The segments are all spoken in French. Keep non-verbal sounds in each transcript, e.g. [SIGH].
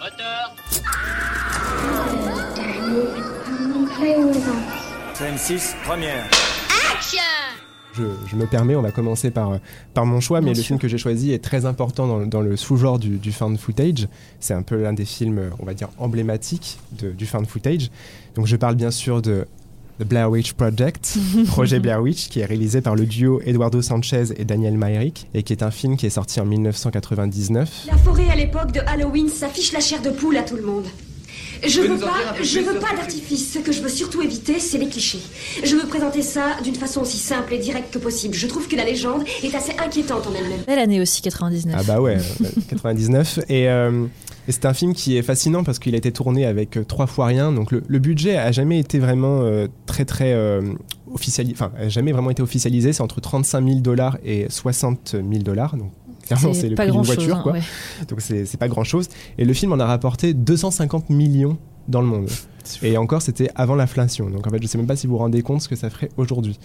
Moteur Scène 6, première. Action Je, je me permets, on va commencer par, par mon choix, mais Bien le sûr. film que j'ai choisi est très important dans, dans le sous-genre du, du found footage. C'est un peu l'un des films, on va dire, emblématiques de- du found footage. Donc je parle bien sûr de The Blair Witch Project, [LAUGHS] projet Blair Witch, qui est réalisé par le duo Eduardo Sanchez et Daniel Myrick, et qui est un film qui est sorti en 1999. La forêt à l'époque de Halloween s'affiche la chair de poule à tout le monde. Je veux pas, je veux pas ce d'artifice. Ce que je veux surtout éviter, c'est les clichés. Je veux présenter ça d'une façon aussi simple et directe que possible. Je trouve que la légende est assez inquiétante en elle-même. Belle année aussi, 99. Ah bah ouais, [LAUGHS] euh, 99. Et, euh, et c'est un film qui est fascinant parce qu'il a été tourné avec euh, trois fois rien. Donc le, le budget a jamais été vraiment euh, très très euh, officialisé. Enfin, a jamais vraiment été officialisé. C'est entre 35 000 dollars et 60 000 dollars. Donc clairement, c'est le pas prix d'une grand chose. voiture. quoi. Donc c'est pas grand chose. Et le film en a rapporté 250 millions dans le monde. Et encore, c'était avant l'inflation. Donc en fait, je sais même pas si vous vous rendez compte ce que ça ferait aujourd'hui.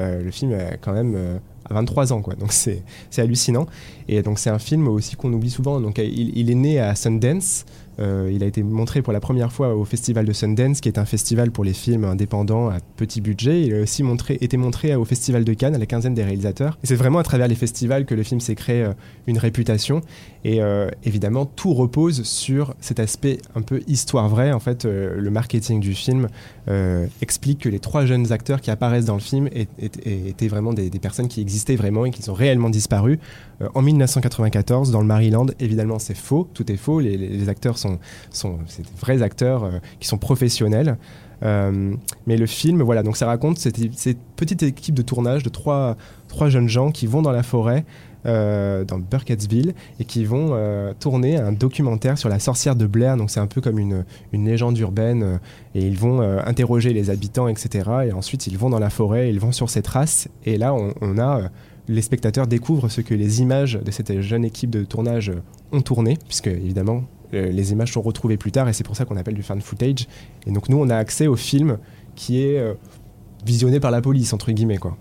Euh, le film a quand même euh, 23 ans, quoi. Donc c'est hallucinant. Et donc c'est un film aussi qu'on oublie souvent. Donc il, est né à Sundance. Euh, il a été montré pour la première fois au festival de Sundance, qui est un festival pour les films indépendants à petit budget. Il a aussi montré, été montré au festival de Cannes, à la quinzaine des réalisateurs. C'est vraiment à travers les festivals que le film s'est créé euh, une réputation. Et euh, évidemment, tout repose sur cet aspect un peu histoire vraie. En fait, le marketing du film explique que les trois jeunes acteurs qui apparaissent dans le film étaient vraiment des, des personnes qui existaient vraiment et qui ont réellement disparu. Euh, en 1994, dans le Maryland, évidemment, c'est faux, tout est faux. Les, les- acteurs sont, sont des vrais acteurs euh, qui sont professionnels. Euh, mais le film, voilà, donc ça raconte cette, petite équipe de tournage de trois, jeunes gens qui vont dans la forêt, euh, dans Burkittsville, et qui vont euh, tourner un documentaire sur la sorcière de Blair. Donc c'est un peu comme une, légende urbaine, et ils vont interroger les habitants, etc. Et ensuite ils vont dans la forêt, ils vont sur ces traces, et là on, a les spectateurs découvrent ce que les images de cette jeune équipe de tournage ont tourné, puisque évidemment les images sont retrouvées plus tard, et c'est pour ça qu'on appelle du fan footage. Et donc nous on a accès au film qui est euh, visionné par la police entre guillemets quoi.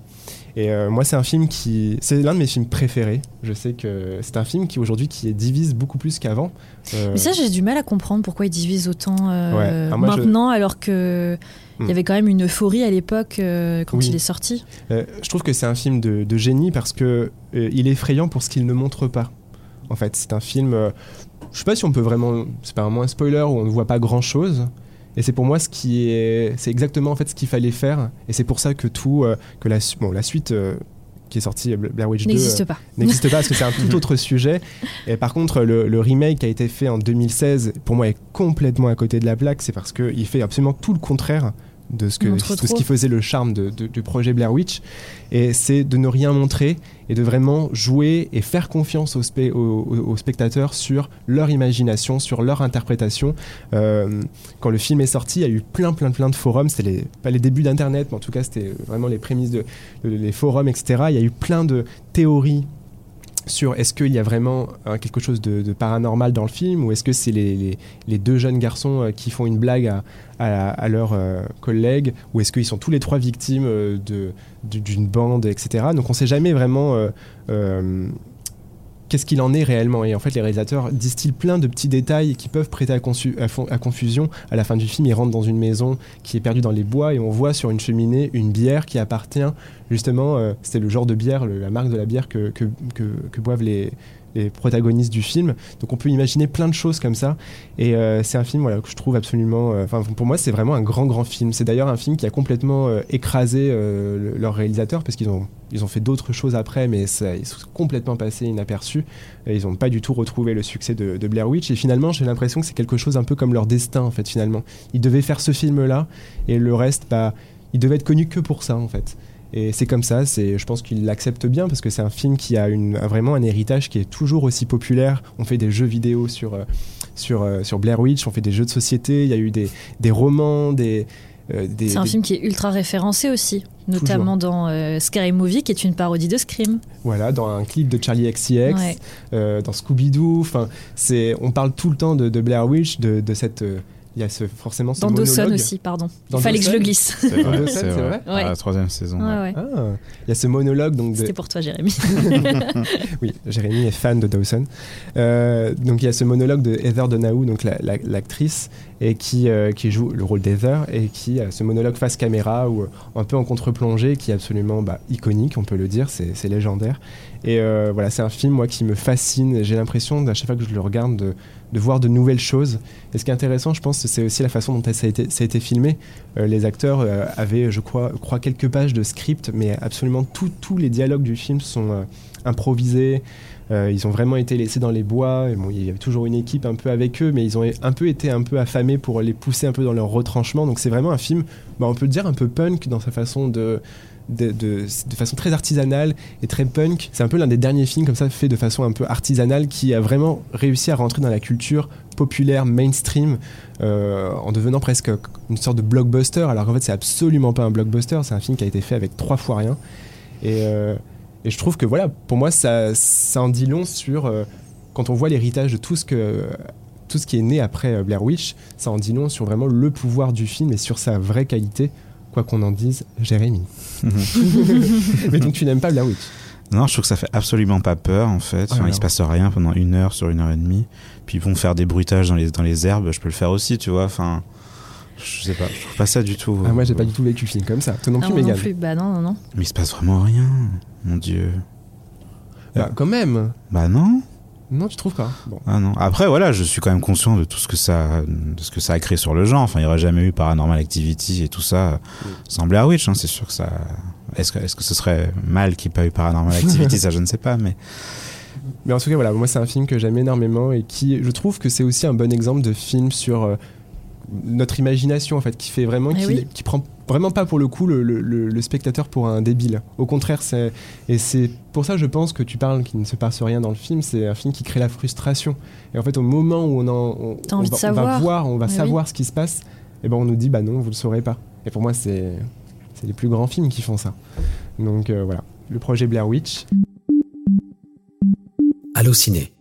Et euh, moi, c'est un film qui, c'est l'un de mes films préférés. Je sais que c'est un film qui aujourd'hui qui divise beaucoup plus qu'avant. Euh, Mais ça, j'ai du mal à comprendre pourquoi ils divisent autant euh, Ouais. Ah, je- maintenant, alors que il Hmm. y avait quand même une euphorie à l'époque euh, quand Oui. il est sorti. euh, je trouve que c'est un film de, de génie parce que euh, il est effrayant pour ce qu'il ne montre pas. En fait, c'est un film. euh, je sais pas si on peut vraiment. C'est pas vraiment un spoiler où on ne voit pas grand chose. Et c'est pour moi ce qui est. C'est exactement en fait ce qu'il fallait faire. Et c'est pour ça que tout. euh, que la, su- bon, la suite. euh, qui est sortie, Blair Witch 2, N'existe euh, pas. n'existe pas parce que c'est un tout autre sujet. Et par contre, le, le remake qui a été fait en 2016, pour moi, est complètement à côté de la plaque. C'est parce qu'il fait absolument tout le contraire de ce, que, de ce qui faisait le charme de- de- du projet Blair Witch. Et c'est de ne rien montrer et de vraiment jouer et faire confiance aux, spé- aux- aux- aux spectateurs sur leur imagination, sur leur interprétation. Euh, quand le film est sorti, il y a eu plein, plein, plein de forums. C'était les, pas les débuts d'Internet, mais en tout cas, c'était vraiment les prémices de- les forums, etc. Il y a eu plein de théories sur est-ce qu'il y a vraiment euh, quelque chose de, paranormal dans le film ou est-ce que c'est les, deux jeunes garçons euh, qui font une blague à, leurs euh, collègues ou est-ce qu'ils sont tous les trois victimes euh, d'une bande, etc. Donc on ne sait jamais vraiment qu'est-ce qu'il en est réellement. Et en fait, les réalisateurs distillent plein de petits détails qui peuvent prêter à, confusion. À la fin du film, ils rentrent dans une maison qui est perdue dans les bois et on voit sur une cheminée une bière qui appartient justement, euh, c'était le genre de bière, la marque de la bière que, que, que- que boivent les, les protagonistes du film. Donc on peut imaginer plein de choses comme ça. Et euh, c'est un film que je trouve absolument... euh, Enfin, pour moi, c'est vraiment un grand, grand film. C'est d'ailleurs un film qui a complètement euh, écrasé le- leur réalisateur parce qu'ils ont, ils ont fait d'autres choses après, mais ça, ils sont complètement passés inaperçus. Ils n'ont pas du tout retrouvé le succès de, Blair Witch. Et finalement, j'ai l'impression que c'est quelque chose un peu comme leur destin, en fait, finalement. Ils devaient faire ce film-là et le reste, bah, il devait être connu que pour ça, en fait. Et c'est comme ça, c'est, je pense qu'ils l'acceptent bien parce que c'est un film qui a, une, vraiment un héritage qui est toujours aussi populaire. On fait des jeux vidéo sur, euh, sur, euh, sur Blair Witch, on fait des jeux de société, il y a eu des, des romans, des... euh, des- C'est un des- film qui est ultra référencé aussi, notamment dans euh, Scary Movie, qui est une parodie de Scream. Voilà, dans un clip de Charlie XCX, Ouais. euh, dans Scooby-Doo. On parle tout le temps de, de Blair Witch, de, de cette il y a ce, forcément ce Dans monologue. Dawson aussi, pardon. Dans Il fallait que je le glisse. C'est Dans vrai, Dawson, c'est vrai. À Ouais. la troisième saison. Ouais, ouais. ouais. Ah, il y a ce monologue donc de, C'était pour toi, Jérémy. [LAUGHS] Oui, Jérémy est fan de Dawson. Euh, donc il y a ce monologue de Heather Donahue, donc la- la- l'actrice, et qui, euh, qui joue le rôle d'Heather, et qui a ce monologue face caméra, ou euh, un peu en contre-plongée, qui est absolument bah, iconique, on peut le dire, c'est c'est légendaire. Et euh, voilà, c'est un film, moi, qui me fascine, j'ai l'impression, à chaque fois que je le regarde, de, de voir de nouvelles choses. Et ce qui est intéressant, je pense, c'est aussi la façon dont ça a été, filmé. Euh, les acteurs euh, avaient, je crois, crois, quelques pages de script, mais absolument tous les dialogues du film sont improvisés. Ils ont vraiment été laissés dans les bois. Il y avait toujours une équipe un peu avec eux, mais ils ont un peu été un peu affamés pour les pousser un peu dans leur retranchement. Donc c'est vraiment un film, bah, on peut le dire, un peu punk dans sa façon de, de, façon très artisanale et très punk. C'est un peu l'un des derniers films comme ça fait de façon un peu artisanale qui a vraiment réussi à rentrer dans la culture populaire, mainstream, euh, en devenant presque une sorte de blockbuster. Alors qu'en fait, c'est absolument pas un blockbuster. C'est un film qui a été fait avec trois fois rien. Et, euh, je trouve que voilà, pour moi, ça, ça en dit long sur euh, quand on voit l'héritage de tout ce que tout ce qui est né après Blair Witch, ça en dit long sur vraiment le pouvoir du film et sur sa vraie qualité, quoi qu'on en dise, Jérémy. [LAUGHS] Mais donc tu n'aimes pas Blair Witch Non, je trouve que ça fait absolument pas peur en fait. Ah, Enfin, il alors. se passe rien pendant une heure sur une heure et demie. Puis ils vont faire des bruitages dans les, dans les herbes, je peux le faire aussi, tu vois. Enfin, je sais pas, je trouve pas ça du tout. ah, Moi, j'ai pas du tout vécu le film comme ça. Toi non Ah, plus, moi non Mégane plus. Bah non, non, non. Mais il se passe vraiment rien, mon dieu. Bah, quand même. Bah non. Non, tu trouves pas Bon. Ah non. Après, voilà, je suis quand même conscient de tout ce que ça, de ce que ça a créé sur le genre. Enfin, il n'y aurait jamais eu Paranormal Activity et tout ça sans Blair Witch. hein, c'est sûr que ça. Est-ce que, est-ce que ce serait mal qu'il n'y ait pas eu Paranormal Activity? [LAUGHS] Ça, je ne sais pas, mais. Mais en tout cas, voilà, moi, c'est un film que j'aime énormément et qui, je trouve que c'est aussi un bon exemple de film sur euh, notre imagination, en fait, qui fait vraiment, Eh qui, oui. qui prend vraiment pas pour le coup le, le- le- le spectateur pour un débile. Au contraire, c'est et c'est pour ça, je pense que tu parles qu'il ne se passe rien dans le film. C'est un film qui crée la frustration. Et en fait, au moment où on en, on, T'as on envie va, de on va voir, on va Eh oui. savoir ce qui se passe, et ben on nous dit bah non, vous le saurez pas. Et pour moi, c'est c'est les plus grands films qui font ça. Donc euh, voilà, le projet Blair Witch. Allociné,